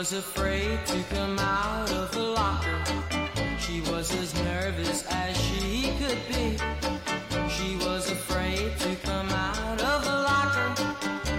was afraid to come out of the locker. She was as nervous as she could be. She was afraid to come out of the locker.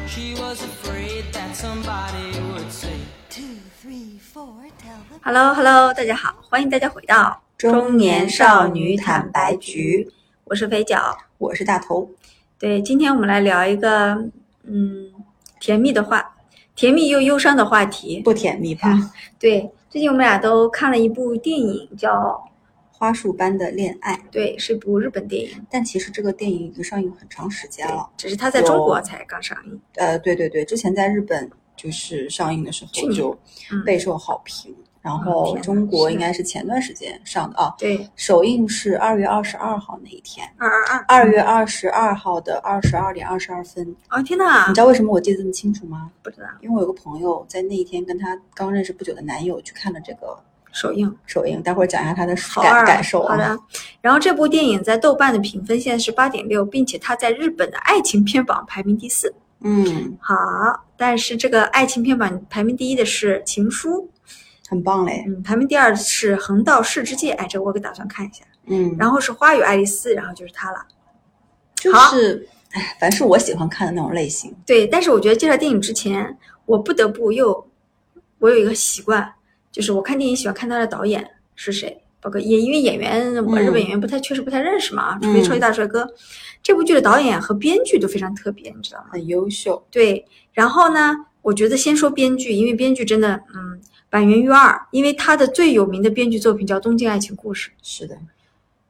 She was afraid that somebody would say, Two, three, four, tell the Hello Hello，大家好，欢迎大家回到中年少女坦白局，我是肥脚。我是大头。对，今天我们来聊一个嗯甜蜜的话，甜蜜又忧伤的话题。不甜蜜吧？对，最近我们俩都看了一部电影，叫花束般的恋爱，对，是一部日本电影，但其实这个电影已经上映很长时间了。只是它在中国才刚上映。呃，对对对，之前在日本就是上映的时候就嗯备受好评，然哦后中国应该是前段时间上的啊。对，首映是二月二十二号那一天，二二二，二月二十二号的二十二点二十二分。啊天呐，你知道为什么我记得这么清楚吗？不知道因为我有个朋友在那一天跟她刚认识不久的男友去看了这个首映。首映，待会儿讲一下他的感感受啊。好的，然后这部电影在豆瓣的评分现在是八点六，并且它在日本的爱情片榜排名第四。嗯，好，但是这个爱情片榜排名第一的是《情书很棒嘞》，。嗯，排名第二是《横道世之介》，哎，这个我给打算看一下。嗯，然后是《花与爱丽丝》，然后就是它了。就好是，哎，凡是我喜欢看的那种类型。对，但是我觉得介绍电影之前，我不得不又，我有一个习惯，就是我看电影喜欢看他的导演是谁，包括也因为演员，我嗯日本演员不太确实不太认识嘛，除非嗯超级大帅哥。这部剧的导演和编剧都非常特别，你知道吗？很优秀，对，然后呢，我觉得先说编剧，因为编剧真的，嗯，板垣瑞二，因为他的最有名的编剧作品叫《东京爱情故事》，是的。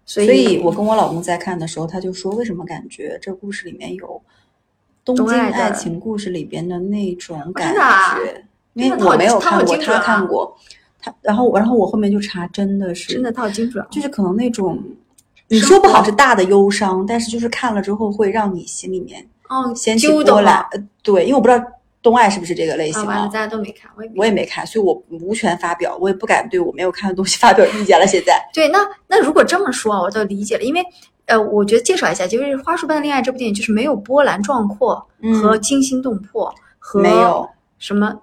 所以，所以我跟我老公在看的时候，他就说，为什么感觉这故事里面有《东京爱情故事》里边的那种感觉？因为我没有看过，他看过，他然后然后我后面就查，真的是真的他好精准啊，就是可能那种。你说不好是大的忧伤，但是就是看了之后会让你心里面哦，掀起波澜。呃对，因为我不知道东爱是不是这个类型啊，完了，啊大，家都没看，我也没我也没看，所以我无权发表，我也不敢对我没有看的东西 发表意见了。现在，对，那那如果这么说啊，我倒理解了，因为呃，我觉得介绍一下，就是《花束般的恋爱》这部电影，就是没有波澜壮阔和惊心动魄，和嗯没有，什么，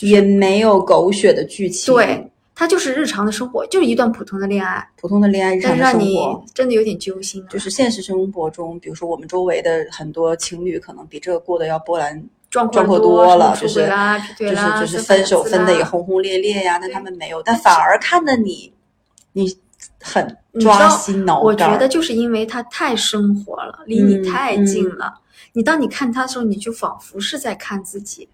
也没有狗血的剧情，，对，它就是日常的生活，就是一段普通的恋爱，普通的恋爱日常的但是让你，真的有点揪心啊，就是现实生活中，比如说我们周围的很多情侣，可能比这个过得要波澜壮阔壮阔多多了，就是就是，就是分手分的也轰轰烈烈呀，但他们没有，但反而看的你，你很抓心挠我肝我。觉得就是因为他太生活了，离你嗯太近嗯了。你当你看他的时候，你就仿佛是在看自己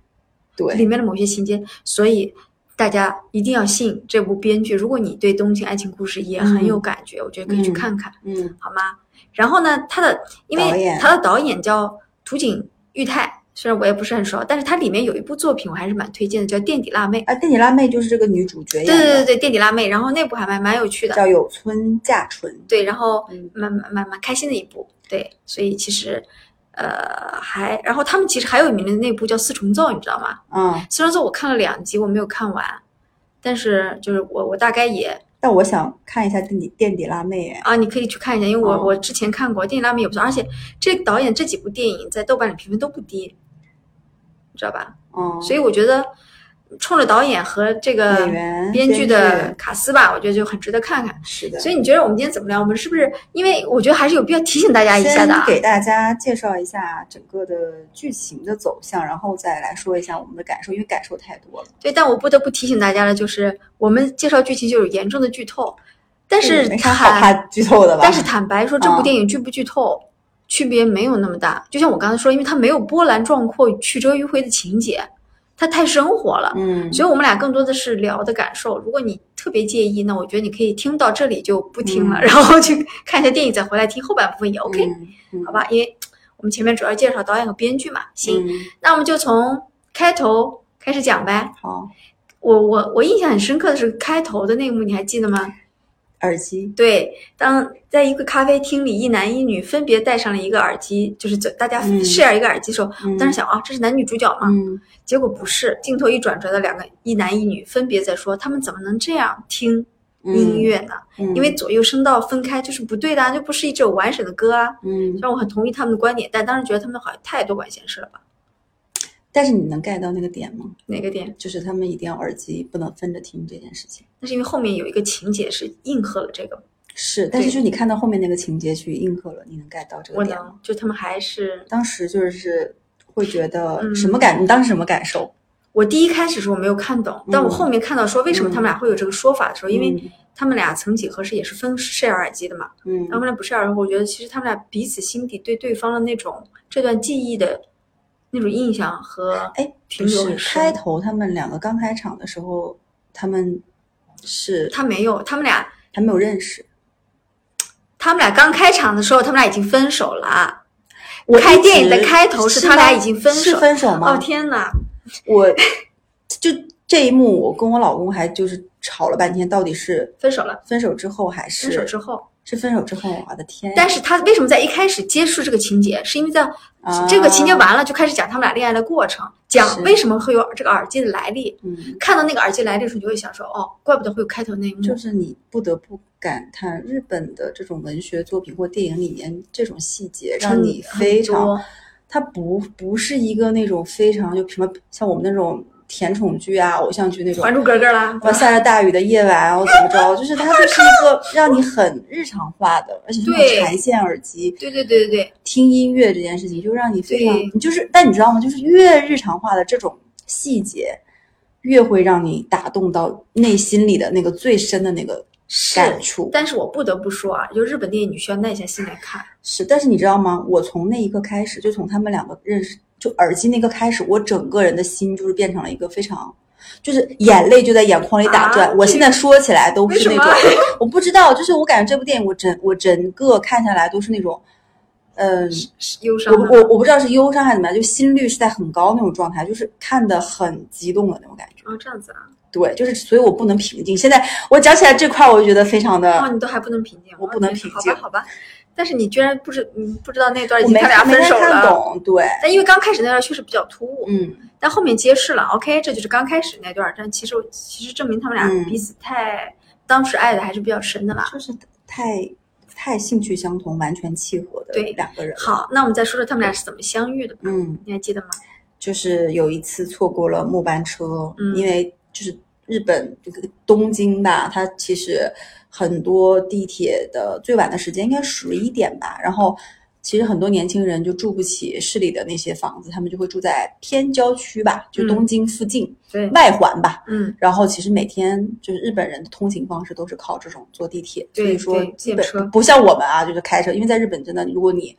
对里，面的某些情节，所以大家一定要信这部编剧。如果你对东京爱情故事也很有感觉，我觉得可以去嗯看看，嗯好吗？然后呢，他的因为他的导演叫土井裕太，虽然我也不是很熟，但是它里面有一部作品我还是蛮推荐的，叫《垫底辣妹》。啊，垫底辣妹就是这个女主角演对的，对对对，垫底辣妹，然后那部还蛮蛮有趣的，叫有村架纯。对，然后嗯蛮蛮蛮蛮开心的一部，对，所以其实呃还，然后他们其实还有名的那部叫《四重奏》，你知道吗？嗯，《四重奏》我看了两集，我没有看完，但是就是我我大概也但我想看一下垫底垫底辣妹，哎，啊，你可以去看一下，因为我、哦我之前看过《垫底辣妹》也不错，而且这导演这几部电影在豆瓣里评分都不低，你知道吧？嗯，所以我觉得冲着导演和这个编剧的卡斯吧，我觉得就很值得看看。是的，所以你觉得我们今天怎么聊？我们是不是因为我觉得还是有必要提醒大家一下的啊先？给大家介绍一下整个的剧情的走向，然后再来说一下我们的感受，因为感受太多了。对，但我不得不提醒大家的就是，我们介绍剧情就有严重的剧透，但是嗯没啥好坦怕剧透的吧？但是坦白说，这部嗯电影剧不剧透、区别没有那么大。就像我刚才说，因为它没有波澜壮阔、曲折迂回的情节，它太生活了。嗯，所以我们俩更多的是聊的感受。如果你特别介意，那我觉得你可以听到这里就不听了，嗯然后去看一下电影，再回来听后半部分也 OK，、好吧？因为我们前面主要介绍导演和编剧嘛。行，嗯，那我们就从开头开始讲呗。好，我我我印象很深刻的是开头的那一幕，你还记得吗？耳机，对，当在一个咖啡厅里，一男一女分别戴上了一个耳机，就是这大家嗯 share 一个耳机的时候，嗯我当时想啊，这是男女主角吗？嗯结果不是，镜头一转，转到两个一男一女分别在说，他们怎么能这样听音乐呢？嗯，因为左右声道分开就是不对的、啊，就不是一首完整的歌啊。嗯虽然我很同意他们的观点，但当时觉得他们好像太多管闲事了吧？但是你能 get 到那个点吗？哪个点？就是他们一定要耳机不能分着听这件事情。那是因为后面有一个情节是应和了这个，是，但是就你看到后面那个情节去应和了，你能 get 到这个点吗？能，就他们还是当时就是会觉得嗯什么感？你当时什么感受？我第一开始的时候没有看懂，但我后面看到说为什么他们俩会有这个说法的时候，因为嗯他们俩曾几何时也是分 share 耳机的嘛，嗯他们俩不 share 的时候，我觉得其实他们俩彼此心底对对方的那种这段记忆的那种印象和哎，停不是留开头他们两个刚开场的时候，他们是他没有，他们俩还没有认识。他们俩刚开场的时候，他们俩已经分手了。我开电影的开头是是他俩已经分手是分手吗？哦天哪！我 就这一幕，我跟我老公还就是吵了半天，到底是分手了，分手之后还是分手之后，是分手之后？我的天！但是他为什么在一开始接触这个情节，是因为在啊这个情节完了就开始讲他们俩恋爱的过程，讲为什么会有这个耳机的来历。嗯，看到那个耳机来历的时候，你就会想说，哦，怪不得会有开头那一幕。就是你不得不感叹日本的这种文学作品或电影里面这种细节，让你非常多，它不不是一个那种非常就什么像我们那种甜宠剧啊、偶像剧那《种还。珠格格》啦，哇，下着大雨的夜晚，然后怎么着？就是它 就是一个让你很日常化的，而且是缠线耳机，对对对对对，听音乐这件事情，就让你非常，你就是，但你知道吗？就是越日常化的这种细节，越会让你打动到内心里的那个最深的那个感触。但是我不得不说啊，就日本电影，你需要耐下心来看。是，但是你知道吗？我从那一刻开始，就从他们两个认识，就耳机那个开始，我整个人的心就是变成了一个非常。就是眼泪就在眼眶里打转，啊我现在说起来都是那种 我不知道，就是我感觉这部电影，我整我整个看下来都是那种，嗯、忧伤我我我不知道是忧伤还是怎么样，就心率是在很高那种状态，就是看的很激动的那种感觉。哦，这样子啊，对，就是所以我不能平静。现在我讲起来这块，我就觉得非常的，哦，你都还不能平静，我不能哦平静好吧，好吧。但是你居然不知，你不知道那段已经他俩分手了。懂。对，但因为刚开始那段确实比较突兀，嗯，但后面揭示了，OK，这就是刚开始那段。但其实其实证明他们俩嗯彼此太、当时爱的还是比较深的啦。就是太太兴趣相同，完全契合的对两个人。，好，那我们再说说他们俩是怎么相遇的吧？嗯，你还记得吗？就是有一次错过了末班车，嗯因为就是日本这个东京吧，它其实很多地铁的最晚的时间应该十一点吧，然后。其实很多年轻人就住不起市里的那些房子，他们就会住在偏郊区吧，就嗯。东京附近、对，外环吧。嗯，然后其实每天就是日本人的通行方式都是靠这种坐地铁，所以说基本不像我们啊，就是开车，因为在日本真的，如果你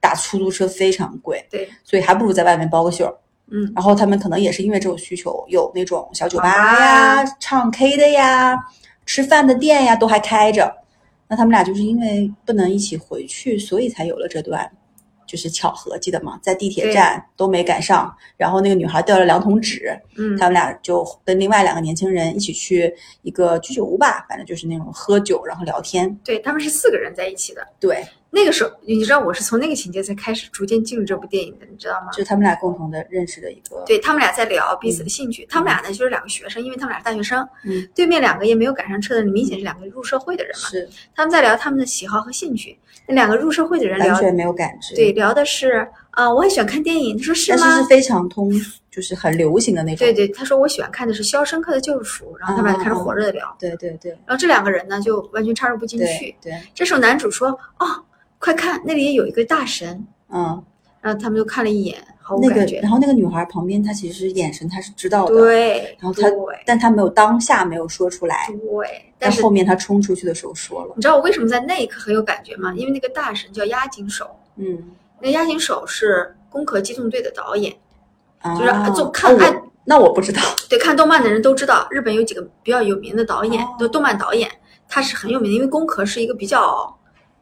打出租车非常贵，对，所以还不如在外面包个宿儿。嗯，然后他们可能也是因为这种需求，有那种小酒吧呀呀、唱 K 的呀、吃饭的店呀，都还开着。那他们俩就是因为不能一起回去，所以才有了这段。就是巧合，记得吗？在地铁站都没赶上，然后那个女孩掉了两桶纸，嗯，他们俩就跟另外两个年轻人一起去一个居酒屋吧，反正就是那种喝酒然后聊天。对，他们是四个人在一起的。对，那个时候，你知道我是从那个情节才开始逐渐进入这部电影的，你知道吗？就是他们俩共同的认识的一个。对他们俩在聊彼此的兴趣，他们俩呢就是两个学生，因为他们俩是大学生，嗯，对面两个也没有赶上车的人，明显是两个入社会的人嘛。是他们在聊他们的喜好和兴趣，那两个入社会的人聊，完全没有感知。对，，聊的是啊、我很喜欢看电影。他说是吗？但是是非常通，就是很流行的那种。对对，他说我喜欢看的是《肖申克的救赎》，然后他们俩开始火热的聊，对对对然后这两个人呢就完全插入不进去对。对，这时候男主说：“哦，快看，那里也有一个大神。嗯，”然后他们就看了一眼，毫无那个感觉。然后那个女孩旁边，她其实眼神她是知道的，，对，然后她对。但她没有当下没有说出来，对，但是后面她冲出去的时候说了，你知道我为什么在那一刻很有感觉吗？因为那个大神叫押井守，嗯，那押井守是《攻壳机动队》的导演，啊，就是做看哦那我不知道，对看动漫的人都知道，日本有几个比较有名的导演，哦。都动漫导演，他是很有名的，因为《攻壳》是一个比较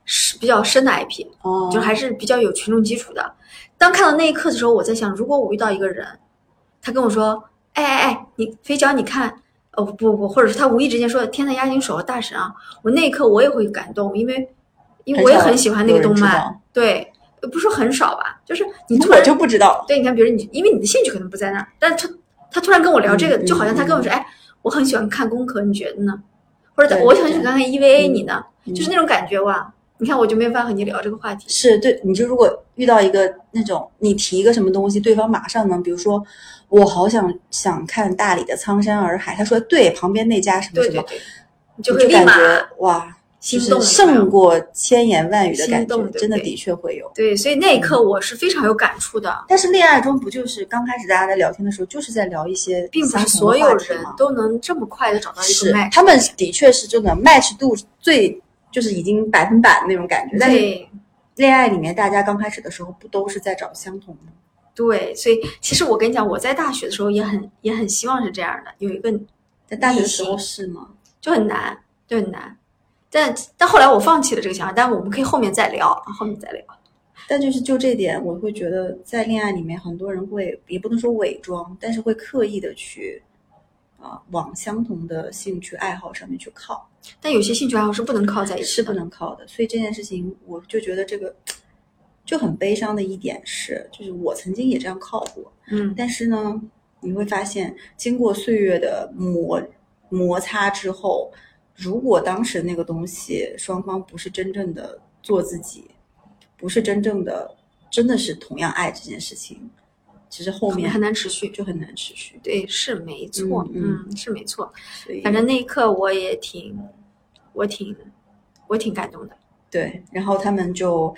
是比较深的 IP，哦，就还是比较有群众基础的。当看到那一刻的时候，我在想，如果我遇到一个人，他跟我说：“哎哎哎，你肥脚，你看。”哦不不不，或者是他无意之间说“天呐，押井守大神啊”，我那一刻我也会感动，因为因为我也很喜欢那个动漫，对，不是说很少吧，就是你突然我就不知道，对，你看，比如你，因为你的兴趣可能不在那儿，但他他突然跟我聊这个，嗯就好像他跟我说，嗯哎，我很喜欢看功课，你觉得呢？或者我很喜欢看看 EVA，嗯你呢？嗯就是那种感觉哇，你看我就没办法和你聊这个话题。是对，你就如果遇到一个那种你提一个什么东西，对方马上能，比如说我好想想看大理的苍山洱海，他说对，旁边那家什么什么，对对对，你就会立马哇，就是心动胜过千言万语的感觉，真的的确会有。对，所以那一刻我是非常有感触的，但是恋爱中不就是刚开始大家在聊天的时候，就是在聊一些并不是所有人都能这么快的找到一个 match。他们的确是这个 match 度最就是已经百分百的那种感觉，但是对恋爱里面大家刚开始的时候不都是在找相同的？对，所以其实我跟你讲，我在大学的时候也很也很希望是这样的，有一个在大学的时候是吗？就很难，就很难。但但后来我放弃了这个想法，但我们可以后面再聊，后面再聊。但就是就这点，我会觉得在恋爱里面，很多人会也不能说伪装，但是会刻意的去啊、往相同的兴趣爱好上面去靠，但有些兴趣爱好是不能靠在一起是，不能靠的。所以这件事情，我就觉得这个 就很悲伤的一点是，就是我曾经也这样靠过，嗯，但是呢，你会发现，经过岁月的磨摩擦之后，如果当时那个东西双方不是真正的做自己，不是真正的真的是同样爱这件事情，其实后面很难持续。就很难持续。对，是没错，嗯嗯是没错。反正那一刻我也挺，我挺，我挺感动的。对，然后他们就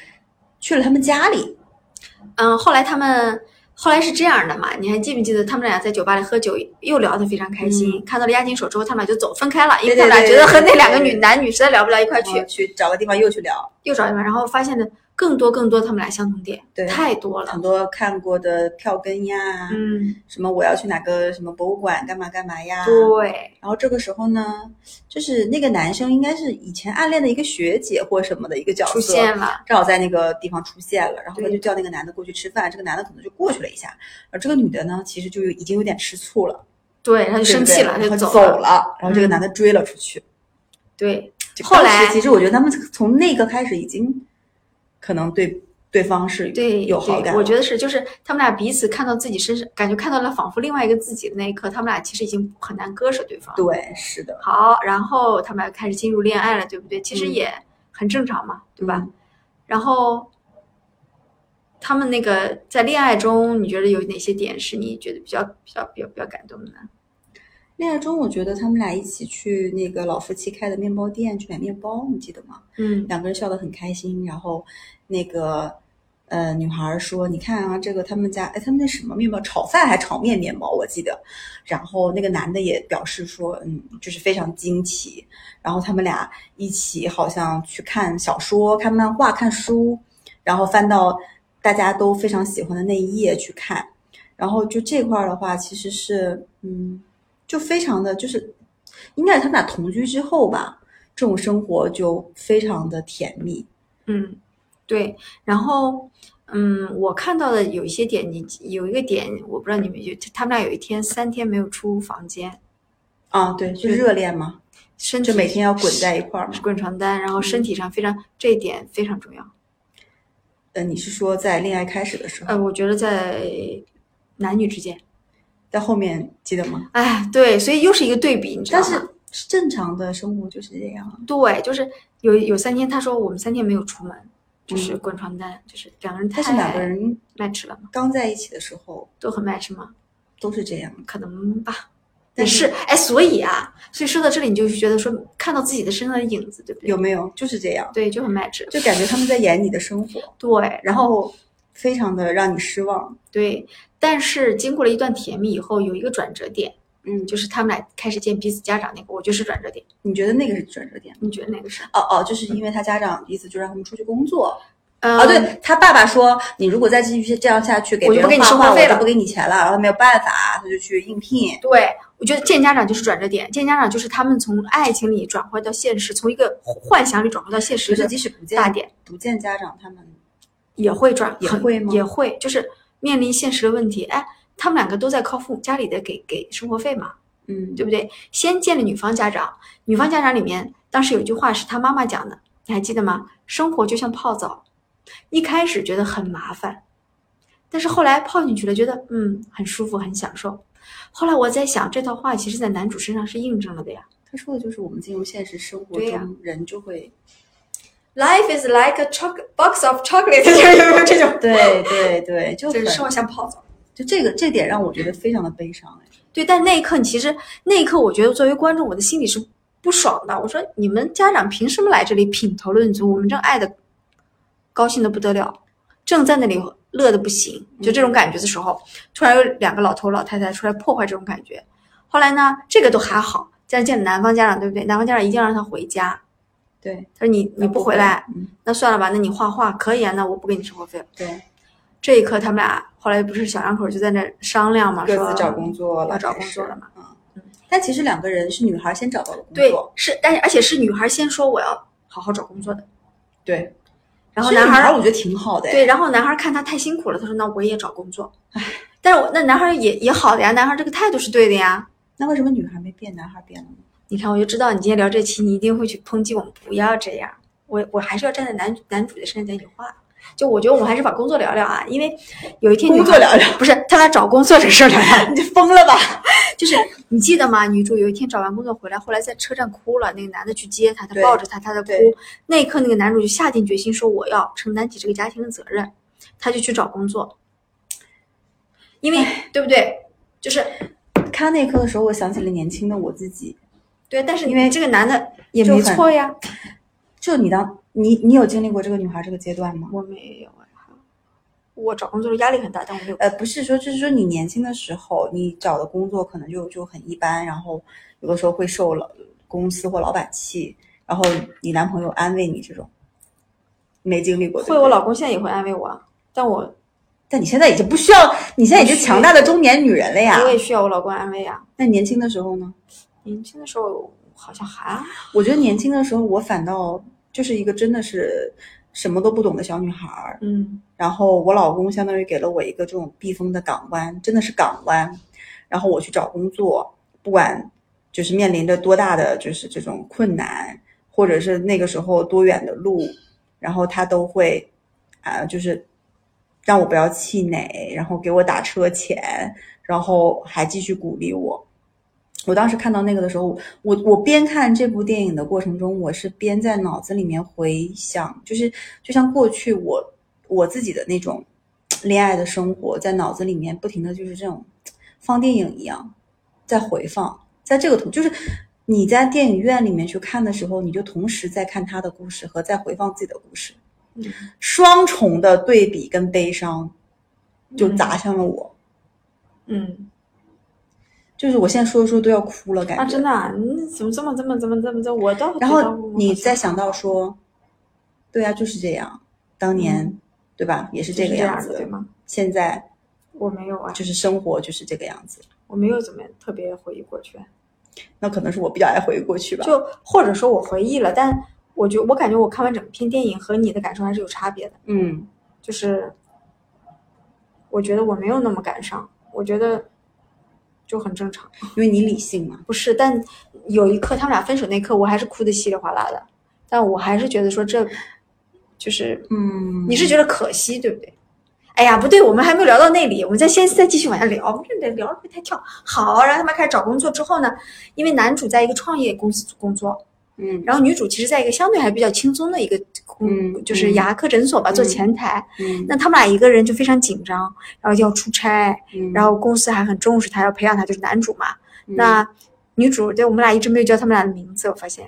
去了他们家里，嗯，后来他们后来是这样的嘛？你还记不记得他们俩在酒吧里喝酒，又聊得非常开心。看到了押金手之后，他们俩就走分开了，因为他们俩觉得和那两个对女男女实在聊不到一块去去找个地方又去聊，又找地方，然后发现了更多更多他们俩相同点，对太多了很。多看过的票根呀，嗯，什么我要去哪个什么博物馆干嘛干嘛呀，对，然后这个时候呢，就是那个男生应该是以前暗恋的一个学姐或什么的一个角色出现了，正好在那个地方出现了，然后他就叫那个男的过去吃饭，这个男的可能就过去了一下，而这个女的呢，其实就已经有点吃醋了，对，他就生气了，他就走走了，然后这个嗯男的追了出去。对，后来其实我觉得他们从那个开始已经可能对对方是对，对有好感了，我觉得是，就是他们俩彼此看到自己身上，感觉看到了仿佛另外一个自己的那一刻，他们俩其实已经很难割舍对方。对，是的，好，然后他们俩开始进入恋爱了，对不对？其实嗯也很正常嘛，对吧？嗯然后他们那个在恋爱中，你觉得有哪些点是你觉得比较比较比较比较感动的呢？恋爱中，我觉得他们俩一起去那个老夫妻开的面包店去买面包，你记得吗？嗯两个人笑得很开心，然后那个呃女孩儿说：“你看啊，这个他们家哎，他们那什么面包，炒饭还炒面面包，我记得。”然后那个男的也表示说：“嗯，就是非常惊奇。”然后他们俩一起好像去看小说、看漫画、看书，然后翻到大家都非常喜欢的那一页去看。然后就这块儿的话，其实是嗯，就非常的就是，应该是他们俩同居之后吧，这种生活就非常的甜蜜。嗯，对。然后嗯，我看到的有一些点，你有一个点，我不知道你们就他们俩有一天三天没有出房间，啊，对，就热恋嘛，身体就每天要滚在一块儿嘛。滚床单，然后身体上非常这一点非常重要。呃，你是说在恋爱开始的时候，呃，我觉得在男女之间，在后面记得吗？哎，对，所以又是一个对比，你知道但吗？是是正常的生活就是这样啊。对，就是有有三天，他说我们三天没有出门，就是嗯滚床单，就是两个人太但是两个人 match 了吗，刚在一起的时候都很 match 吗？都是这样，可能吧，也但是，哎，所以啊，所以说到这里，你就觉得说看到自己的身上的影子，对不对？有没有？就是这样，对，就很 match。就感觉他们在演你的生活，对，然后非常的让你失望。对，但是经过了一段甜蜜以后，有一个转折点，嗯，就是他们俩开始见彼此家长那个，我觉得是转折点。你觉得那个是转折点？你觉得哪个是？哦哦，就是因为他家长意思就让他们出去工作。嗯、啊，对他爸爸说，你如果再继续这样下去，给别我就不给你生活费了不给你钱了。然后没有办法，他就去应聘。对，我觉得见家长就是转折点，见家长就是他们从爱情里转换到现实，从一个幻想里转换到现实其实的即使不见大点，不见家长，他们也会赚，很也会吗也会，就是面临现实的问题。哎，他们两个都在靠父母家里的给给生活费嘛，嗯，对不对？先见了女方家长，女方家长里面当时有一句话是他妈妈讲的，你还记得吗？生活就像泡澡，一开始觉得很麻烦，但是后来泡进去了，觉得嗯很舒服，很享受。后来我在想，这套话其实在男主身上是印证了的呀。他说的就是我们进入现实生活中，人就会 Life is like a chocolate box of chocolate，就是有没有这种？对对对，就是生活像泡澡。就这个这点让我觉得非常的悲伤哎。对，但那一刻，你其实那一刻，我觉得作为观众，我的心里是不爽的。我说，你们家长凭什么来这里品头论足？我们正爱的高兴的不得了，正在那里乐的不行，就这种感觉的时候，突然有两个老头老太太出来破坏这种感觉。后来呢，这个都还好，这样见了男方家长，对不对？男方家长一定要让他回家。对他说你你不回来，嗯，那算了吧，那你画画可以啊，那我不给你生活费了。对，这一刻，他们俩后来不是小两口就在那商量嘛，说各自找工作了，要找工作了嘛。嗯，但其实两个人是女孩先找到了工对作，，是，但是而且是女孩先说我要好好找工作的，对，然后男孩我觉得挺好的哎，对，然后男孩看他太辛苦了，他说那我也找工作。但是我那男孩也也好的呀，男孩这个态度是对的呀。那为什么女孩没变，男孩变了呢？你看，我就知道你今天聊这期，你一定会去抨击我们，不要这样。我我还是要站在男男主的身上讲讲话。就我觉得我们还是把工作聊聊啊，因为有一天工作聊聊不是他俩找工作这事儿聊 聊。你就疯了吧？就是你记得吗？女主有一天找完工作回来，后来在车站哭了，那个男的去接她，她抱着她，她在哭。那一刻，那个男主就下定决心说我要承担起这个家庭的责任，他就去找工作。因为对不对？就是看那一刻的时候，我想起了年轻的我自己。对，但是因为这个男的也没错呀。就你当你你有经历过这个女孩这个阶段吗？我没有呀，我找工作压力很大，但我没有。呃，不是说，就是说你年轻的时候，你找的工作可能就就很一般，然后有的时候会受老公司或老板气，然后你男朋友安慰你这种，没经历过。对会，我老公现在也会安慰我啊，但我但你现在已经不需要，你现在已经强大的中年女人了呀。我也需要我老公安慰呀。那年轻的时候呢？年轻的时候好像还我觉得年轻的时候，我反倒就是一个真的是什么都不懂的小女孩儿。嗯然后我老公相当于给了我一个这种避风的港湾，真的是港湾。然后我去找工作，不管就是面临着多大的就是这种困难，或者是那个时候多远的路，然后他都会啊、就是让我不要气馁，然后给我打车钱，然后还继续鼓励我。我当时看到那个的时候，我我边看这部电影的过程中，我是边在脑子里面回想，就是就像过去我我自己的那种恋爱的生活，在脑子里面不停的就是这种放电影一样在回放，在这个图就是你在电影院里面去看的时候，你就同时在看他的故事和在回放自己的故事，嗯双重的对比跟悲伤就砸向了我。嗯就是我现在说着说着都要哭了，感觉。啊，真的啊，你怎么这么这么怎么这么这么我倒然后你再想到说，对啊，就是这样，当年、对吧，也是这个样子对吗？现在我没有啊，就是生活就是这个样子。我没有怎么特别回忆过去，那可能是我比较爱回忆过去吧。就或者说我回忆了，但我觉我感觉我看完整篇电影和你的感受还是有差别的，嗯，就是我觉得我没有那么感伤，我觉得就很正常。因为你理性嘛。不是，但有一刻他们俩分手那刻，我还是哭的稀里哗啦的，但我还是觉得说这就是嗯，你是觉得可惜，对不对？哎呀，不对，我们还没有聊到那里，我们再先再继续往下聊，不是得聊会太跳。好，然后他们开始找工作之后呢，因为男主在一个创业公司工作，嗯然后女主其实在一个相对还比较轻松的一个，嗯就是嗯牙科诊所吧，做嗯前台。嗯那他们俩一个人就非常紧张，然后要出差，嗯，然后公司还很重视他，要培养他，就是男主嘛。嗯那女主对我们俩一直没有叫他们俩的名字，我发现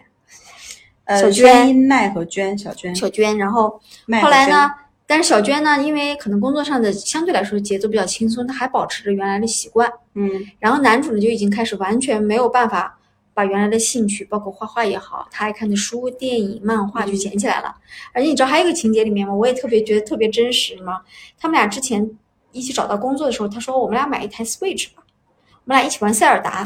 呃，小娟麦和娟，小娟，小娟，然后麦后来呢？但是小娟呢，因为可能工作上的相对来说节奏比较轻松，她还保持着原来的习惯。嗯然后男主呢就已经开始完全没有办法把原来的兴趣，包括画画也好，他爱看的书、电影、漫画就捡起来了。而且你知道还有一个情节里面吗？我也特别觉得特别真实吗？他们俩之前一起找到工作的时候，他说我们俩买一台 Switch 吧，我们俩一起玩塞尔达。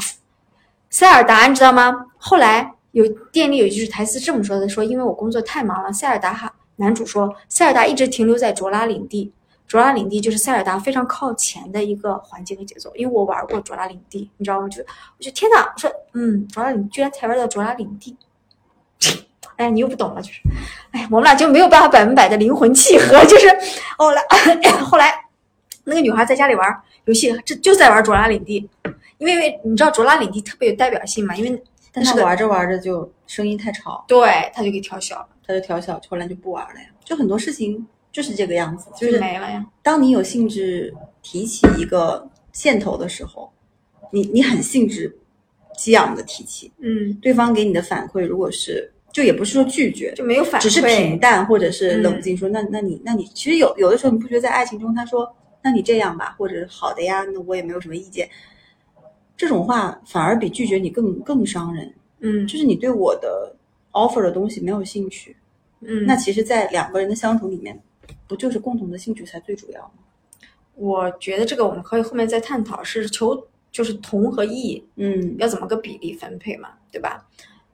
塞尔达你知道吗？后来有店里有一句台词这么说的：说因为我工作太忙了，塞尔达哈。男主说，塞尔达一直停留在卓拉领地，卓拉领地就是塞尔达非常靠前的一个环境和节奏。因为我玩过卓拉领地，你知道吗？就我就天哪，我说嗯，卓拉领居然才玩到卓拉领地，哎，你又不懂了，就是，哎，我们俩就没有办法百分百的灵魂契合，就是后来后来那个女孩在家里玩游戏，这就在玩卓拉领地，因为你知道卓拉领地特别有代表性嘛，因为但是玩着玩着就声音太吵，对，他就给调小了，他就调小，后来就不玩了呀。就很多事情就是这个样子，就就是没了呀。当你有兴致提起一个线头的时候，你你很兴致激昂的提起，嗯，对方给你的反馈如果是就也不是说拒绝，就没有反馈，只是平淡或者是冷嗯。静说，那那你那你其实有有的时候你不觉得在爱情中他说那你这样吧，或者好的呀，那我也没有什么意见，这种话反而比拒绝你更更伤人，嗯，就是你对我的 offer 的东西没有兴趣，嗯，那其实，在两个人的相处里面，不就是共同的兴趣才最主要吗？我觉得这个我们可以后面再探讨，是求就是同和异嗯，要怎么个比例分配嘛，对吧？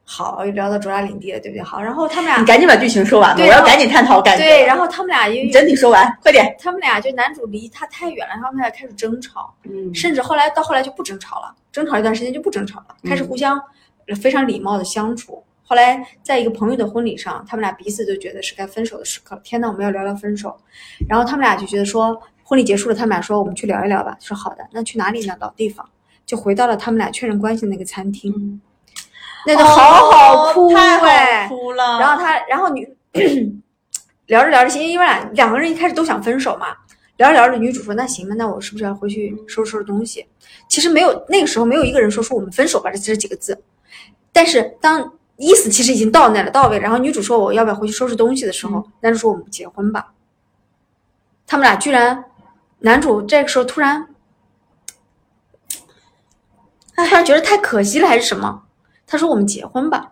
好，又聊到卓拉领地了，对不对？好，然后他们俩你赶紧把剧情说完吧，我要赶紧探讨感觉。对，然后他们俩因为整体说完，快点。他们俩就男主离他太远了，然后他们俩开始争吵，嗯甚至后来到后来就不争吵了，争吵一段时间就不争吵了，开始互相呃非常礼貌的相处。后来在一个朋友的婚礼上，他们俩彼此都觉得是该分手的时刻了。天呐，我们要聊聊分手。然后他们俩就觉得说，婚礼结束了，他们俩说我们去聊一聊吧。说好的，那去哪里呢？老地方，就回到了他们俩确认关系的那个餐厅。嗯那个好好哭哦太哎、好哭了。然后他，然后女 聊着聊着，因为俩两个人一开始都想分手嘛，聊着聊着，女主说：“那行吧，那我是不是要回去收拾收拾东西？”其实没有那个时候没有一个人说说我们分手吧这这几个字，但是当意思其实已经到那了到位，然后女主说我要不要回去收拾东西的时候，男主说我们结婚吧。他们俩居然，男主这个时候突然，突然觉得太可惜了还是什么？他说我们结婚吧。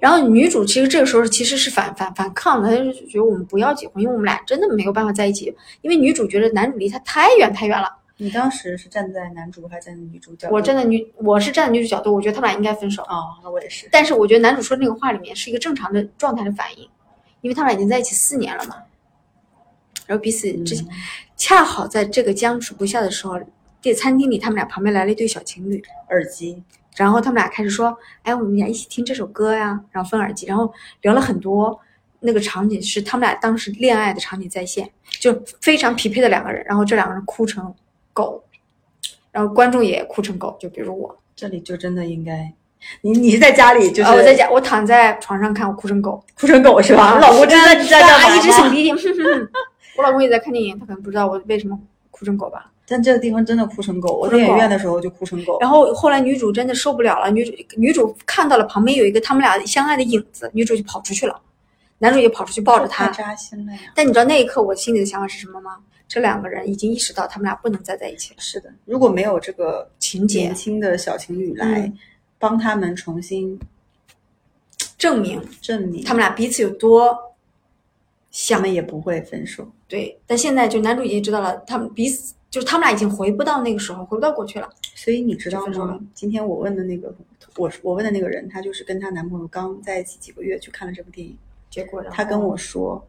然后女主其实这个时候其实是反反反抗的，她就觉得我们不要结婚，因为我们俩真的没有办法在一起。因为女主觉得男主离她太远太远了。你当时是站在男主还是站在女主角？我站在女，我是站在女主角度，我觉得他们俩应该分手。哦，那我也是。但是我觉得男主说那个话里面是一个正常的状态的反应，因为他们俩已经在一起四年了嘛，然后彼此之前、恰好在这个僵持不下的时候，这餐厅里他们俩旁边来了一对小情侣，耳机，然后他们俩开始说，哎，我们俩一起听这首歌呀，然后分耳机，然后聊了很多。那个场景是他们俩当时恋爱的场景再现，就非常匹配的两个人，然后这两个人哭成狗，然后观众也哭成狗，就比如我，这里就真的应该，你你是在家里就是、啊，我在家，我躺在床上看，我哭成狗。哭成狗是吧？我老公真的在干嘛啊，一直吗擤鼻涕。我老公也在看电影，他可能不知道我为什么哭成狗吧。但这个地方真的哭成狗，我在影院的时候就哭成狗。然后后来女主真的受不了了，女主女主看到了旁边有一个他们俩相爱的影子，女主就跑出去了，男主也跑出去抱着太她。扎心了呀！但你知道那一刻我心里的想法是什么吗？这两个人已经意识到他们俩不能再在一起了。是的，如果没有这个情节年轻的小情侣来嗯帮他们重新证明证明，他们俩彼此有多他。们也不会分手。对，但现在就男主已经知道了，他们彼此就是他们俩已经回不到那个时候，回不到过去了。所以你知道吗？今天我问的那个，我我问的那个人，她就是跟她男朋友刚在一起几个月去看了这部电影。结果她跟我说，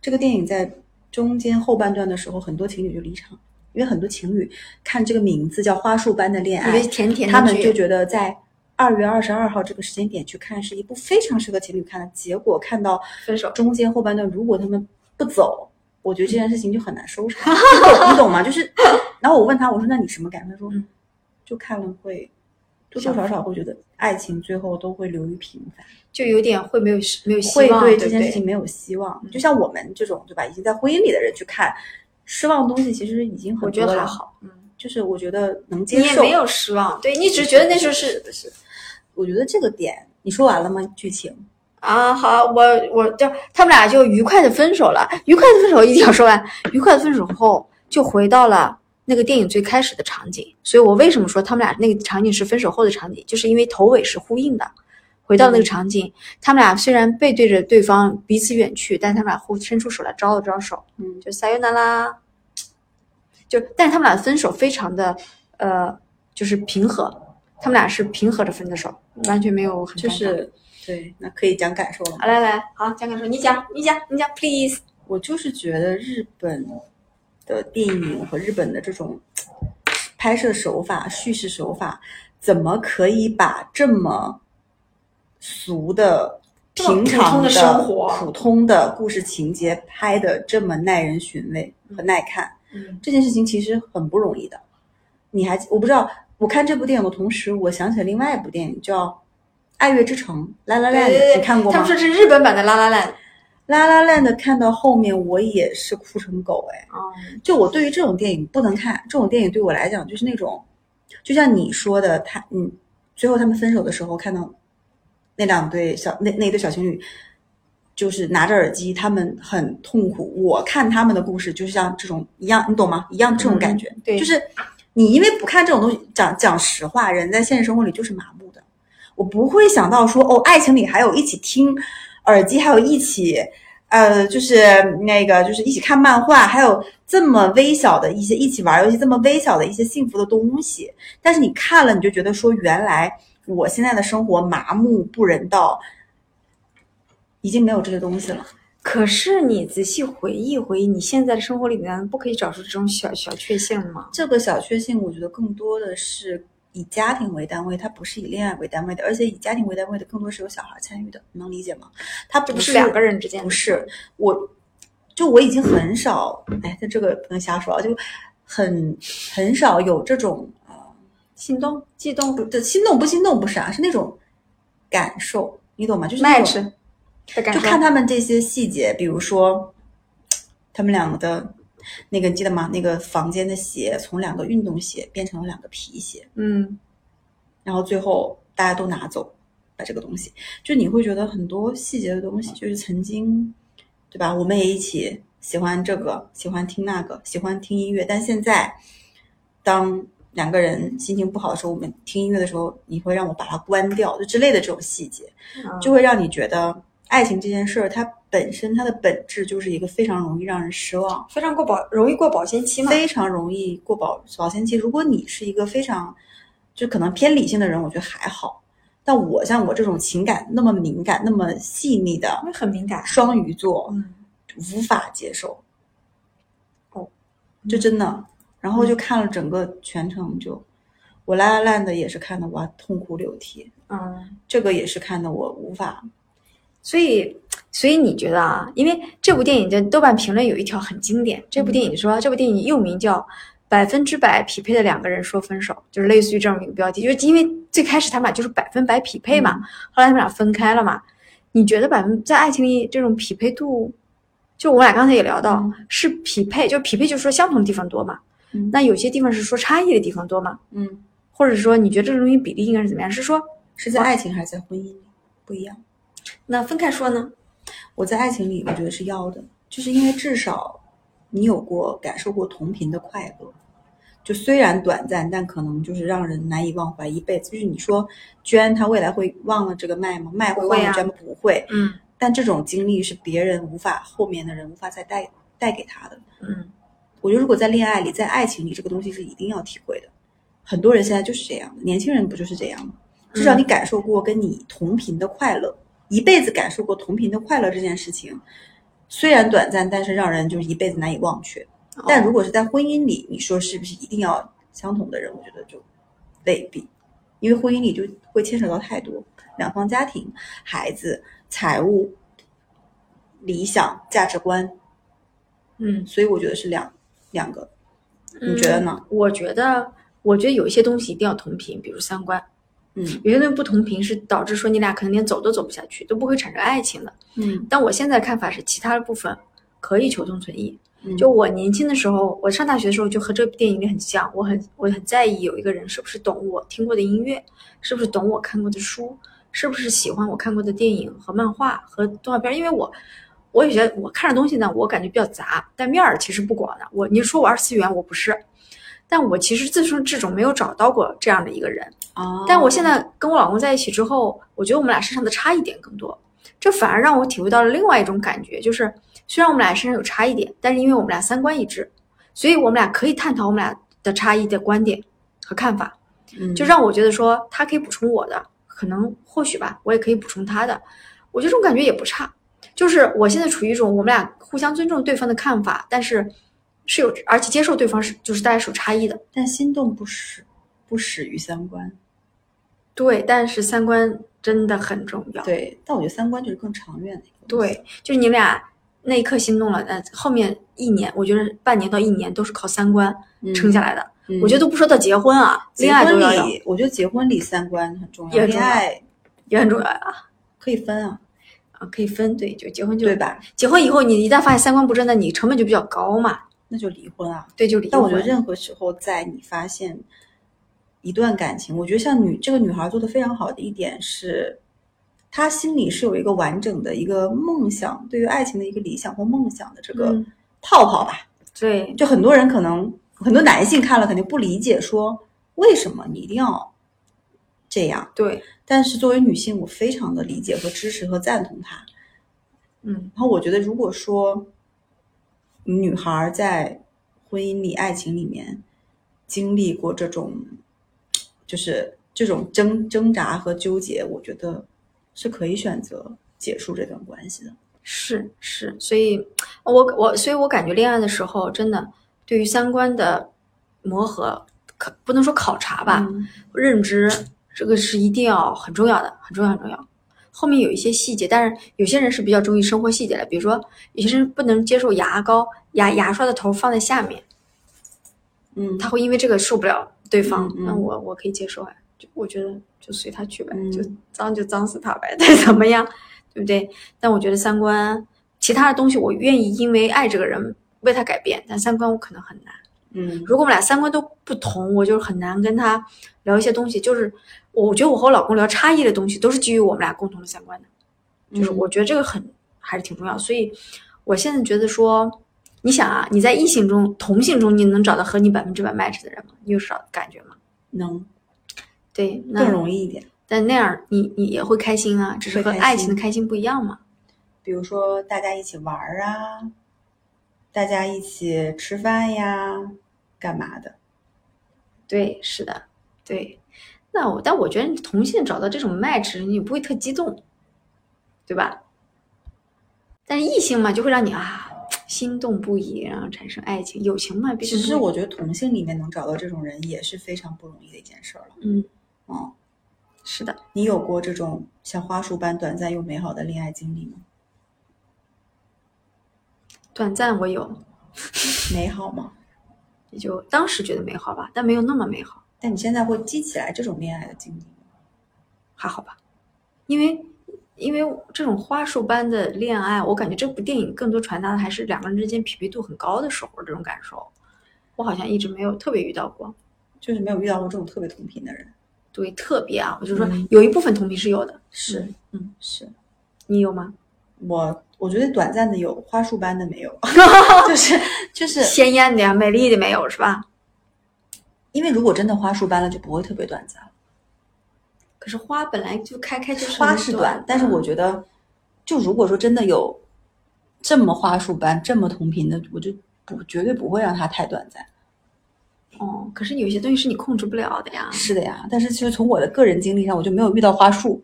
这个电影在中间后半段的时候，很多情侣就离场，因为很多情侣看这个名字叫《花束般的恋爱以为》，甜甜他们就觉得在二月二十二号这个时间点去看是一部非常适合情侣看的。结果看到分手中间后半段，如果他们不走，我觉得这件事情就很难收场。你 懂你懂吗？就是，然后我问他，我说那你什么感受？他说，嗯就看了会多多少少会觉得爱情最后都会流于平凡。就有点会没有希没有希会望，对这件事情？没有希望。就像我们这种对吧，已经在婚姻里的人去看，失望的东西其实已经很我觉。得还好，嗯，就是我觉得能接受。你也没有失望，对你只是觉得那时候是不是？我觉得这个点你说完了吗？剧情啊，好，我我就他们俩就愉快的分手了，愉快的分手一定要说完，愉快的分手后就回到了那个电影最开始的场景，所以我为什么说他们俩那个场景是分手后的场景，就是因为头尾是呼应的。回到那个场景，他们俩虽然背对着对方彼此远去，但他们俩互伸出手来招了招手，嗯就撒由那拉。就，但是他们俩分手非常的，呃，就是平和，他们俩是平和着分的手，完全没有很就是对，那可以讲感受了吗好，。来来，好，讲感受，你讲，你讲，你讲，please。我就是觉得日本的电影和日本的这种拍摄手法、叙事手法，怎么可以把这么俗的、平常的生活普通的故事情节拍的这么耐人寻味和耐看？嗯，这件事情其实很不容易的。你还我不知道，我看这部电影的同时，我想起了另外一部电影叫《爱乐之城》La La Land，你看过吗？他们说是日本版的《拉拉烂》。拉拉烂的看到后面，我也是哭成狗哎！哦，就我对于这种电影不能看，这种电影对我来讲就是那种，就像你说的，他嗯，最后他们分手的时候，看到那两对小那那一对小情侣，就是拿着耳机，他们很痛苦。我看他们的故事，就是像这种一样，你懂吗？一样这种感觉，嗯对就是你因为不看这种东西，讲讲实话，人在现实生活里就是麻木的。我不会想到说，哦，爱情里还有一起听耳机，还有一起，呃，就是那个，就是一起看漫画，还有这么微小的一些一起玩游戏，这么微小的一些幸福的东西。但是你看了，你就觉得说，原来我现在的生活麻木不仁到，已经没有这些东西了。可是你仔细回忆回忆，你现在的生活里面不可以找出这种小小确幸吗？这个小确幸，我觉得更多的是以家庭为单位，它不是以恋爱为单位的，而且以家庭为单位的更多是有小孩参与的，能理解吗？它不是两个人之间不是我，就我已经很少，哎，这个不能瞎说啊，就很很少有这种呃心动、悸动、不对心动不心动不是啊，是那种感受，你懂吗？就是那种的感受。就看他们这些细节，比如说他们两个的那个，你记得吗？那个房间的鞋从两个运动鞋变成了两个皮鞋，嗯，然后最后大家都拿走把这个东西，就你会觉得很多细节的东西，就是曾经，对吧？我们也一起喜欢这个，喜欢听那个，喜欢听音乐，但现在当两个人心情不好的时候，我们听音乐的时候，你会让我把它关掉，就之类的这种细节，嗯就会让你觉得爱情这件事儿，它本身它的本质就是一个非常容易让人失望。非常过保容易过保鲜期嘛。非常容易过保保鲜期。如果你是一个非常就可能偏理性的人，我觉得还好。但我像我这种情感那么敏感、那么细腻的很敏感。双鱼座，嗯，无法接受。哦，就真的，然后就看了整个全程就，我拉拉烂的也是看的我痛哭流涕，嗯，这个也是看的我无法。所以，所以你觉得啊？因为这部电影的豆瓣评论有一条很经典，这部电影说这部电影又名叫《百分之百匹配的两个人说分手》，就是类似于这种一个标题，就是因为最开始他们俩就是百分百匹配嘛，后来他们俩分开了嘛。你觉得百分在爱情里这种匹配度，就我俩刚才也聊到，嗯是匹配，就匹配就是说相同的地方多嘛？嗯那有些地方是说差异的地方多吗？嗯，或者是说你觉得这个东西比例应该是怎么样？是说是在爱情还是在婚姻里不一样？那分开说呢？我在爱情里，我觉得是要的，就是因为至少你有过感受过同频的快乐，就虽然短暂，但可能就是让人难以忘怀一辈子。就是你说娟她未来会忘了这个麦吗？麦会忘了娟吗？不会。嗯但这种经历是别人无法，后面的人无法再带带给他的。嗯我觉得如果在恋爱里，在爱情里，这个东西是一定要体会的。很多人现在就是这样的，年轻人不就是这样吗？至少你感受过跟你同频的快乐，一辈子感受过同频的快乐这件事情，虽然短暂，但是让人就是一辈子难以忘却。但如果是在婚姻里，你说是不是一定要相同的人？我觉得就未必，因为婚姻里就会牵扯到太多两方家庭、孩子、财务、理想、价值观，嗯，所以我觉得是两两个。你觉得呢？我觉得，我觉得有一些东西一定要同频，比如三观。嗯有些东西不同频是导致说你俩可能连走都走不下去，都不会产生爱情的。嗯但我现在看法是，其他的部分可以求同存异。嗯就我年轻的时候，我上大学的时候就和这部电影里很像，我很我很在意有一个人是不是懂我听过的音乐，是不是懂我看过的书，是不是喜欢我看过的电影和漫画和动画片。因为我我有些我看的东西呢，我感觉比较杂，但面儿其实不广的。我你说我二次元，我不是，但我其实自从这种没有找到过这样的一个人。哦但我现在跟我老公在一起之后，我觉得我们俩身上的差异点更多，这反而让我体会到了另外一种感觉，就是虽然我们俩身上有差异点，但是因为我们俩三观一致，所以我们俩可以探讨我们俩的差异的观点和看法，嗯就让我觉得说他可以补充我的，可能或许吧，我也可以补充他的，我觉得这种感觉也不差。就是我现在处于一种我们俩互相尊重对方的看法，但是是有而且接受对方是就是大家是有差异的，但心动不始不始于三观，对，但是三观真的很重要。对，但我觉得三观就是更长远的一个。对，就是你们俩那一刻心动了，呃，后面一年，我觉得半年到一年都是靠三观嗯撑下来的。嗯我觉得都不说到结婚啊，恋爱里，我觉得结婚里三观很重要，也重要恋爱也很重要啊。可以分啊，啊，可以分，对，就结婚就对？吧？结婚以后，你一旦发现三观不正，那你成本就比较高嘛。那就离婚啊。对，就离婚。但我觉得任何时候，在你发现一段感情，我觉得像女这个女孩做的非常好的一点是，她心里是有一个完整的一个梦想，对于爱情的一个理想或梦想的这个嗯泡泡吧。对，就很多人可能很多男性看了肯定不理解，说为什么你一定要这样？对，但是作为女性，我非常的理解和支持和赞同她。嗯，然后我觉得，如果说女孩在婚姻里、爱情里面经历过这种，就是这种挣挣扎和纠结，我觉得是可以选择结束这段关系的。是是，所以我我所以我感觉恋爱的时候，真的对于三观的磨合，可不能说考察吧，嗯认知这个是一定要很重要的，很重要很重要。后面有一些细节，但是有些人是比较注意生活细节的，比如说有些人不能接受牙膏牙牙刷的头放在下面，嗯，他会因为这个受不了对方，嗯嗯那我我可以接受啊，就我觉得就随他去呗，嗯就脏就脏死他呗，再怎么样，对不对？但我觉得三观其他的东西，我愿意因为爱这个人为他改变，但三观我可能很难。嗯如果我们俩三观都不同，我就很难跟他聊一些东西。就是我觉得我和我老公聊差异的东西，都是基于我们俩共同的三观的。就是嗯我觉得这个很还是挺重要。所以我现在觉得说，你想啊，你在异性中、同性中，你能找到和你百分之百 match 的人吗？你有少感觉吗？能对，那更容易一点。但那样你你也会开心啊，只是和爱情的开心不一样嘛。比如说大家一起玩儿啊，大家一起吃饭呀，干嘛的？对，是的，对。那我但我觉得你同性找到这种 match，你不会特激动，对吧？但是异性嘛，就会让你啊心动不已，然后产生爱情、友情嘛。其实我觉得同性里面能找到这种人也是非常不容易的一件事儿了。嗯哦，是的，你有过这种像花束般短暂又美好的恋爱经历吗？短暂我有，美好吗？也就当时觉得美好吧，但没有那么美好，但你现在会记起来这种恋爱的经历吗？还好吧？因为因为这种花束般的恋爱，我感觉这部电影更多传达的还是两个人之间匹配度很高的时候这种感受。我好像一直没有特别遇到过。就是没有遇到过这种特别同频的人。对，特别啊，我就说嗯有一部分同频是有的，是，嗯，是你有吗？我我觉得短暂的有，花束般的没有，就是就是鲜艳的呀，美丽的没有是吧？因为如果真的花束般了，就不会特别短暂了。可是花本来就开开就是花是短，但是我觉得，就如果说真的有这么花束般、这么同频的，我就不绝对不会让它太短暂。哦，可是有些东西是你控制不了的呀，是的呀，但是其实从我的个人经历上，我就没有遇到花束，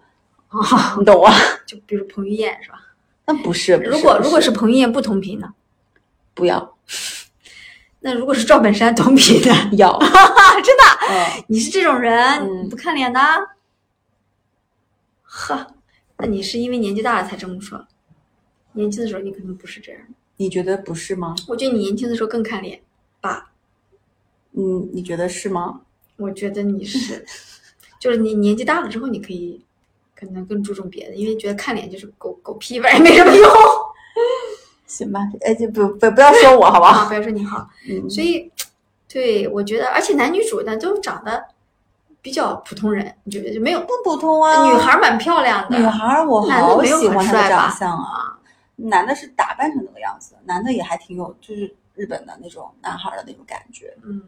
哦，你懂啊？就比如彭于晏是吧？那不是，不如果如果是彭于晏不同频呢？不要那如果是赵本山同频呢？要，真的，嗯，你是这种人，嗯你不看脸的？呵，那你是因为年纪大了才这么说？年轻的时候你可能不是这样。你觉得不是吗？我觉得你年轻的时候更看脸吧？嗯，你觉得是吗？我觉得你是，就是你年纪大了之后，你可以可能更注重别的，因为觉得看脸就是狗狗屁味儿，没什么用。行吧，哎，就不不不要说我好不 啊，好？不要说你好，嗯，所以对我觉得，而且男女主呢都长得比较普通人，你觉得就没有不普通啊，女孩儿蛮漂亮的，女孩儿我好喜欢她的长相啊，男的是打扮成那个样子，男的也还挺有，就是日本的那种男孩儿的那种感觉。嗯，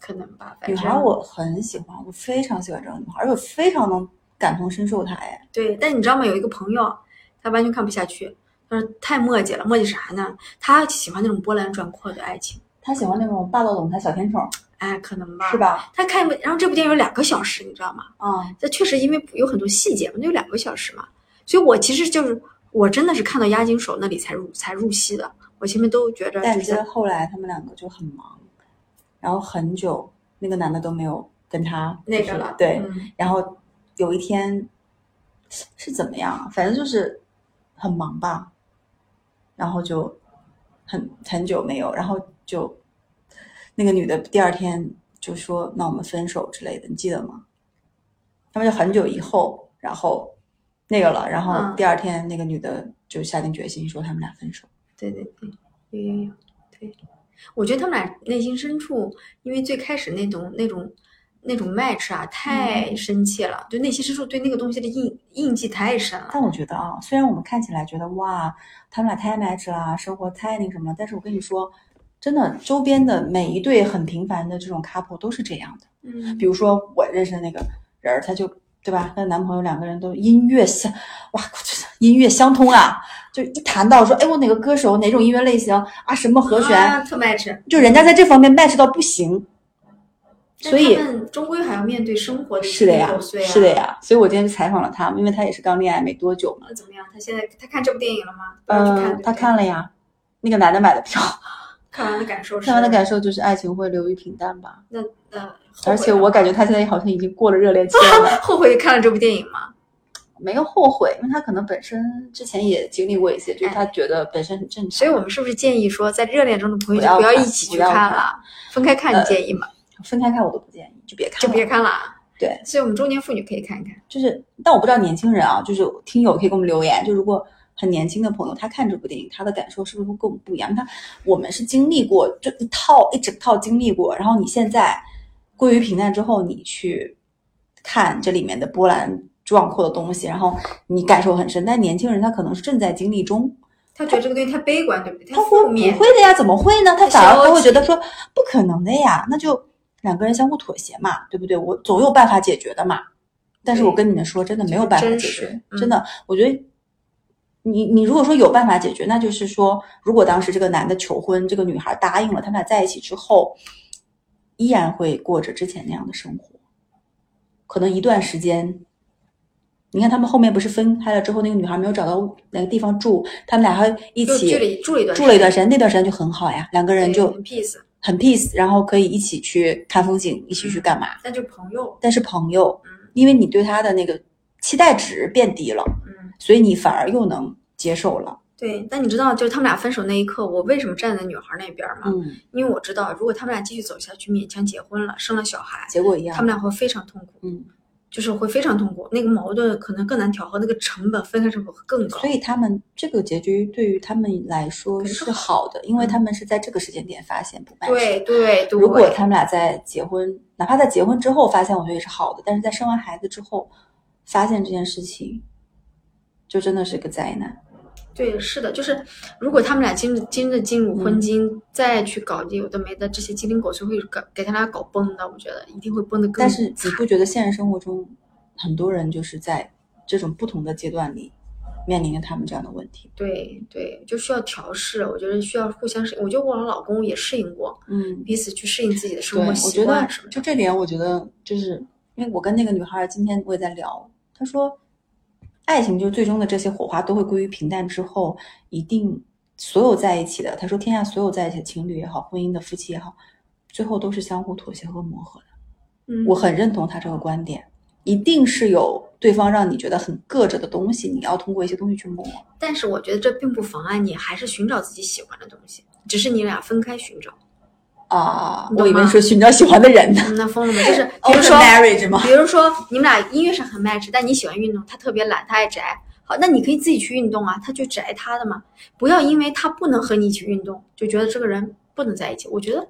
可能吧，反正女孩儿我很喜欢，我非常喜欢这种女孩儿，而且我非常能感同身受她。哎，对，但你知道吗？有一个朋友，他完全看不下去，他说太墨迹了，墨迹啥呢？他喜欢那种波澜壮阔的爱情，他喜欢那种霸道总裁小甜宠，哎，可能吧，是？吧？他看然后这部电影有两个小时，你知道吗？啊、这确实因为有很多细节嘛，那有两个小时嘛，所以我其实就是我真的是看到押金手那里才入才入戏的，我前面都觉着但就是是后来他们两个就很忙，然后很久那个男的都没有跟他那个了，对，嗯然后有一天是怎么样啊？反正就是很忙吧，然后就很很久没有，然后就那个女的第二天就说：“那我们分手之类的，你记得吗？”他们就很久以后，然后那个了，然后嗯第二天那个女的就下定决心说他们俩分手。对对对，有有有，对，我觉得他们俩内心深处，因为最开始那种那种那种 match 啊，太深切了，就内心深处对那个东西的印印记太深了。但我觉得啊，虽然我们看起来觉得哇，他们俩太 match 了，生活太那个什么了，但是我跟你说，真的周边的每一对很平凡的这种 couple 都是这样的。嗯比如说我认识的那个人儿，他就对吧，跟男朋友两个人都音乐相，哇，音乐相通啊，就一谈到说，哎，我哪个歌手哪种音乐类型啊，什么和弦，啊、特 match，就人家在这方面 match 到不行。所以终归还要面对生活的是的呀。是的。呀，所以我今天就采访了他，因为他也是刚恋爱没多久嘛。那怎么样？他现在他看这部电影了吗？嗯，他看了呀，那个男的买的票，看完的感受是？看完的感受就是爱情会流于平淡吧。那那，而且我感觉他现在好像已经过了热恋期了，后悔看了这部电影吗？没有后悔，因为他可能本身之前也经历过一些，就是他觉得本身很正常。所以我们是不是建议说，在热恋中的朋友就不要一起去看了，分开看？你建议吗？分开看我都不建议，就别看，就别。看了。对，所以我们中年妇女可以看一看。就是，但我不知道年轻人啊，就是听友可以给我们留言，就如果很年轻的朋友，他看这部电影，他的感受是不是会跟我们不一样？他我们是经历过这一套一整套经历过，然后你现在归于平淡之后，你去看这里面的波澜壮阔的东西，然后你感受很深。但年轻人他可能是正在经历中，他觉得这个东西太悲观，对不对？他会不。会的呀？怎么会呢？他反而他会觉得说不可能的呀，那就两个人相互妥协嘛，对不对？我总有办法解决的嘛。但是我跟你们说，真的没有办法解决，嗯真的，我觉得。你你如果说有办法解决，那就是说，如果当时这个男的求婚，这个女孩答应了，他们俩在一起之后，依然会过着之前那样的生活，可能一段时间，你看他们后面不是分开了之后，那个女孩没有找到哪个地方住，他们俩还一起住了住了一段住了一段时间，那段时间就很好呀，两个人就 peace，很 peace，然后可以一起去看风景，一起去干嘛？那就朋友。但是朋友，嗯因为你对他的那个期待值变低了，嗯，所以你反而又能接受了。对。但你知道，就是他们俩分手那一刻，我为什么站在女孩那边吗？嗯，因为我知道，如果他们俩继续走下去，勉强结婚了，生了小孩，结果一样。他们俩会非常痛苦，嗯，就是会非常痛苦，那个矛盾可能更难调和，那个成本分开成本会更高。所以他们这个结局对于他们来说是是好的，因为他们是在这个时间点发现不 match。对对对，如果他们俩在结婚，哪怕在结婚之后发现，我觉得也是好的。但是在生完孩子之后，发现这件事情，就真的是个灾难。对是的，就是如果他们俩真的真的进入嗯婚姻，再去搞这有的没的这些鸡零狗碎，会搞给他俩搞崩的。我觉得一定会崩的更但是你不觉得现实生活中，很多人就是在这种不同的阶段里，面临着他们这样的问题？对对，就需要调试。我觉得需要互相适应。我觉得我老公也适应过，嗯，彼此去适应自己的，生活习我觉得惯什么的。就这点，我觉得就是因为我跟那个女孩儿今天我也在聊，她说，爱情就最终的这些火花都会归于平淡之后，一定所有在一起的，他说天下所有在一起的情侣也好，婚姻的夫妻也好，最后都是相互妥协和磨合的。嗯，我很认同他这个观点，一定是有对方让你觉得很硌着的东西，你要通过一些东西去磨。但是我觉得这并不妨碍你还是寻找自己喜欢的东西，只是你俩分开寻找。啊，我以为说寻找喜欢的人呢。嗯那疯了吗？就是 比如说 marriage 吗？比如说你们俩音乐上很 match，但你喜欢运动，他特别懒，他爱宅。好，那你可以自己去运动啊，他就宅他的嘛。不要因为他不能和你一起运动，就觉得这个人不能在一起。我觉得，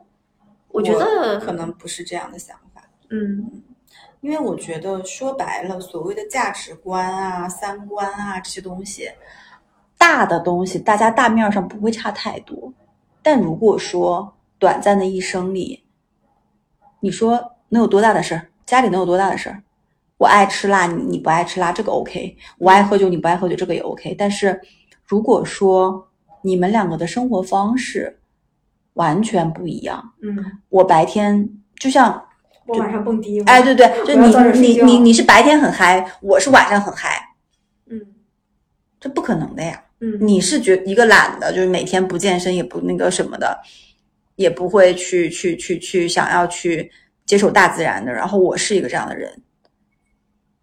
我觉得可能不是这样的想法。嗯，因为我觉得说白了，所谓的价值观啊、三观啊这些东西，大的东西大家大面上不会差太多。但如果说短暂的一生里，你说能有多大的事儿？家里能有多大的事儿？我爱吃辣，你你不爱吃辣，这个 OK；我爱喝酒，你不爱喝酒，这个也 OK。但是如果说你们两个的生活方式完全不一样，嗯，我白天就像我晚上蹦迪，哎，对对，就你你你你是白天很嗨，我是晚上很嗨，嗯这不可能的呀。嗯，你是觉一个懒的，就是每天不健身也不那个什么的，也不会去去去去想要去接受大自然的。然后我是一个这样的人，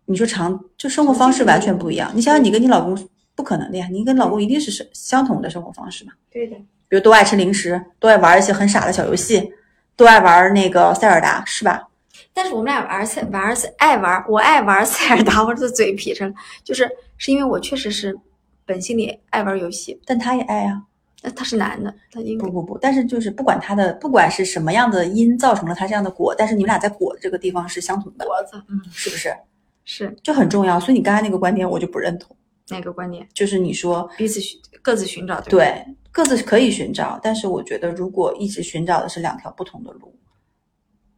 你说长就生活方式完全不一样。你想想，你跟你老公不可能的呀，你跟老公一定是是相同的生活方式嘛。对的，比如都爱吃零食，都爱玩一些很傻的小游戏，都爱玩那个塞尔达，是吧？但是我们俩玩塞玩塞爱玩，我爱玩塞尔达，我这嘴皮上了，就是是因为我确实是本性里爱玩游戏，但他也爱啊。那他是男的，他应该不不不，但是就是不管他的，不管是什么样的因造成了他这样的果，但是你们俩在果的这个地方是相同的，果子，嗯，是不是？是就很重要。所以你刚才那个观点我就不认同，哪个观点？就是你说彼此寻各自寻找，对对各自可以寻找，但是我觉得如果一直寻找的是两条不同的路，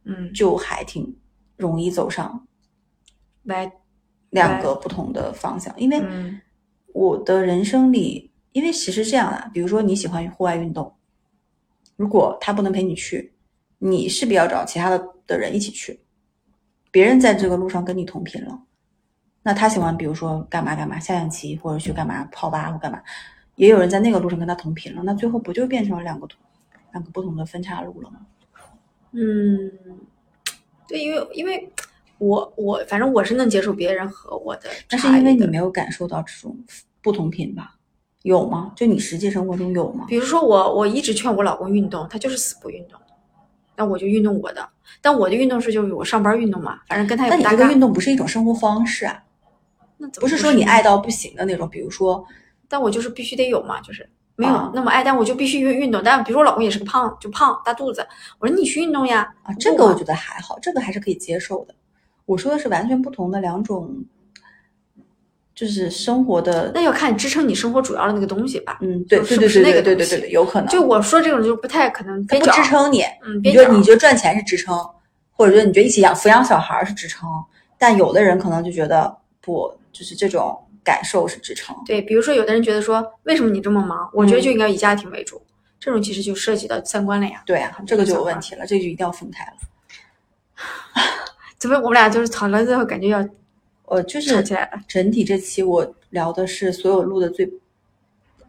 嗯，就还挺容易走上来，两个不同的方向。因为嗯我的人生里，因为其实这样啊，比如说你喜欢户外运动，如果他不能陪你去，你势必要找其他的的人一起去。别人在这个路上跟你同频了，那他喜欢比如说干嘛干嘛下象棋，或者去干嘛泡吧或干嘛，也有人在那个路上跟他同频了，那最后不就变成了两个同两个不同的分岔路了吗？嗯，对，因为因为我我反正我是能接受别人和我的但是因为你没有感受到这种不同频吧？有吗？就你实际生活中有吗？比如说我，我一直劝我老公运动，他就是死不运动，那我就运动我的。但我的运动是就是我上班运动嘛，反正跟他也但你不搭嘎。这个运动不是一种生活方式啊，那怎么不是说你爱到不行的那种。比如说，但我就是必须得有嘛，就是没有啊那么爱，但我就必须运运动。但比如说我老公也是个胖，就胖大肚子，我说你去运动呀。啊，这个我觉得还好，这个还是可以接受的。我说的是完全不同的两种，就是生活的，那要看支撑你生活主要的那个东西吧。嗯，对是对对对不是那个对对对有可能。就我说这种就不太可能它不支撑你，嗯，你觉得你觉得赚钱是支撑，或者说你觉得一起养抚养小孩是支撑，但有的人可能就觉得不，就是这种感受是支撑。对，比如说有的人觉得说，为什么你这么忙？我觉得嗯就应该以家庭为主，这种其实就涉及到三观了呀。对啊，这个就有问题了，这就一定要分开了。怎么我们俩就是讨论最后感觉要呃，就吵是？整体这期我聊的是所有录的最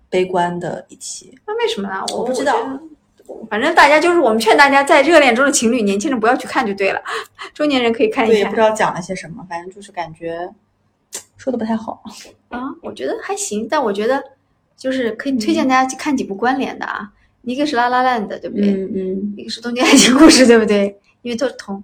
悲观的一期。那为什么呢？我我不知道反正大家就是我们劝大家，在热恋中的情侣，年轻人不要去看就对了，中年人可以看对，一看也不知。道讲了些什么，反正就是感觉说的不太好。啊，我觉得还行，但我觉得就是可以推荐大家去看几部关联的啊，一个是《拉拉烂的》，对不对？嗯嗯，一个是《东京爱情故事》，对不对？因为都是同，《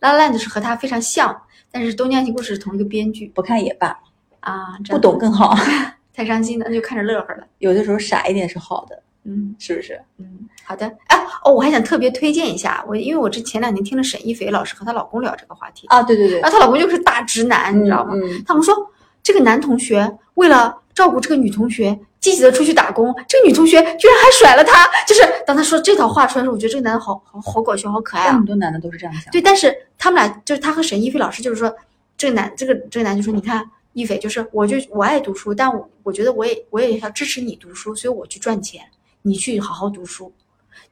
拉拉烂的》是和它非常像，但是《东京爱情故事》是同一个编剧不看也罢，啊，不懂更好。太伤心了，那就看着乐呵了。有的时候傻一点是好的，嗯是不是？嗯，好的。哎哦，我还想特别推荐一下，我因为我这前两天听了沈一菲老师和她老公聊这个话题，啊，对对对然，后她老公就是大直男，你知道吗？嗯，他们说这个男同学为了照顾这个女同学，积极的出去打工，这个女同学居然还甩了他。就是当他说这套话出来的时候，我觉得这个男的好好好搞笑，好可爱很。多男的都是这样想。对，但是他们俩就是他和沈一菲老师，就是说这个男这个这个男就说，你看一菲就是我就我爱读书，但我我觉得我也我也要支持你读书，所以我去赚钱，你去好好读书。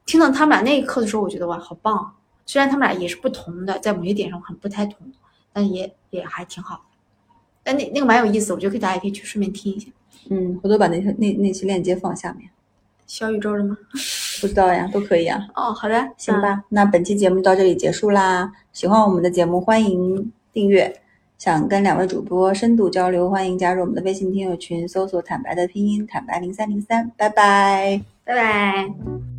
听到他们俩那一刻的时候，我觉得哇，好棒！啊！虽然他们俩也是不同的，在某些点上很不太同，但也也还挺好。但那那个蛮有意思，我觉得可以大家也可以去顺便听一下。嗯，回头把那那那期链接放下面。小宇宙的吗？不知道呀，都可以啊。哦，好的，行吧，那本期节目到这里结束啦。喜欢我们的节目，欢迎订阅。想跟两位主播深度交流，欢迎加入我们的微信听友群，搜索“坦白”的拼音“坦白零三零三”。拜拜。拜拜。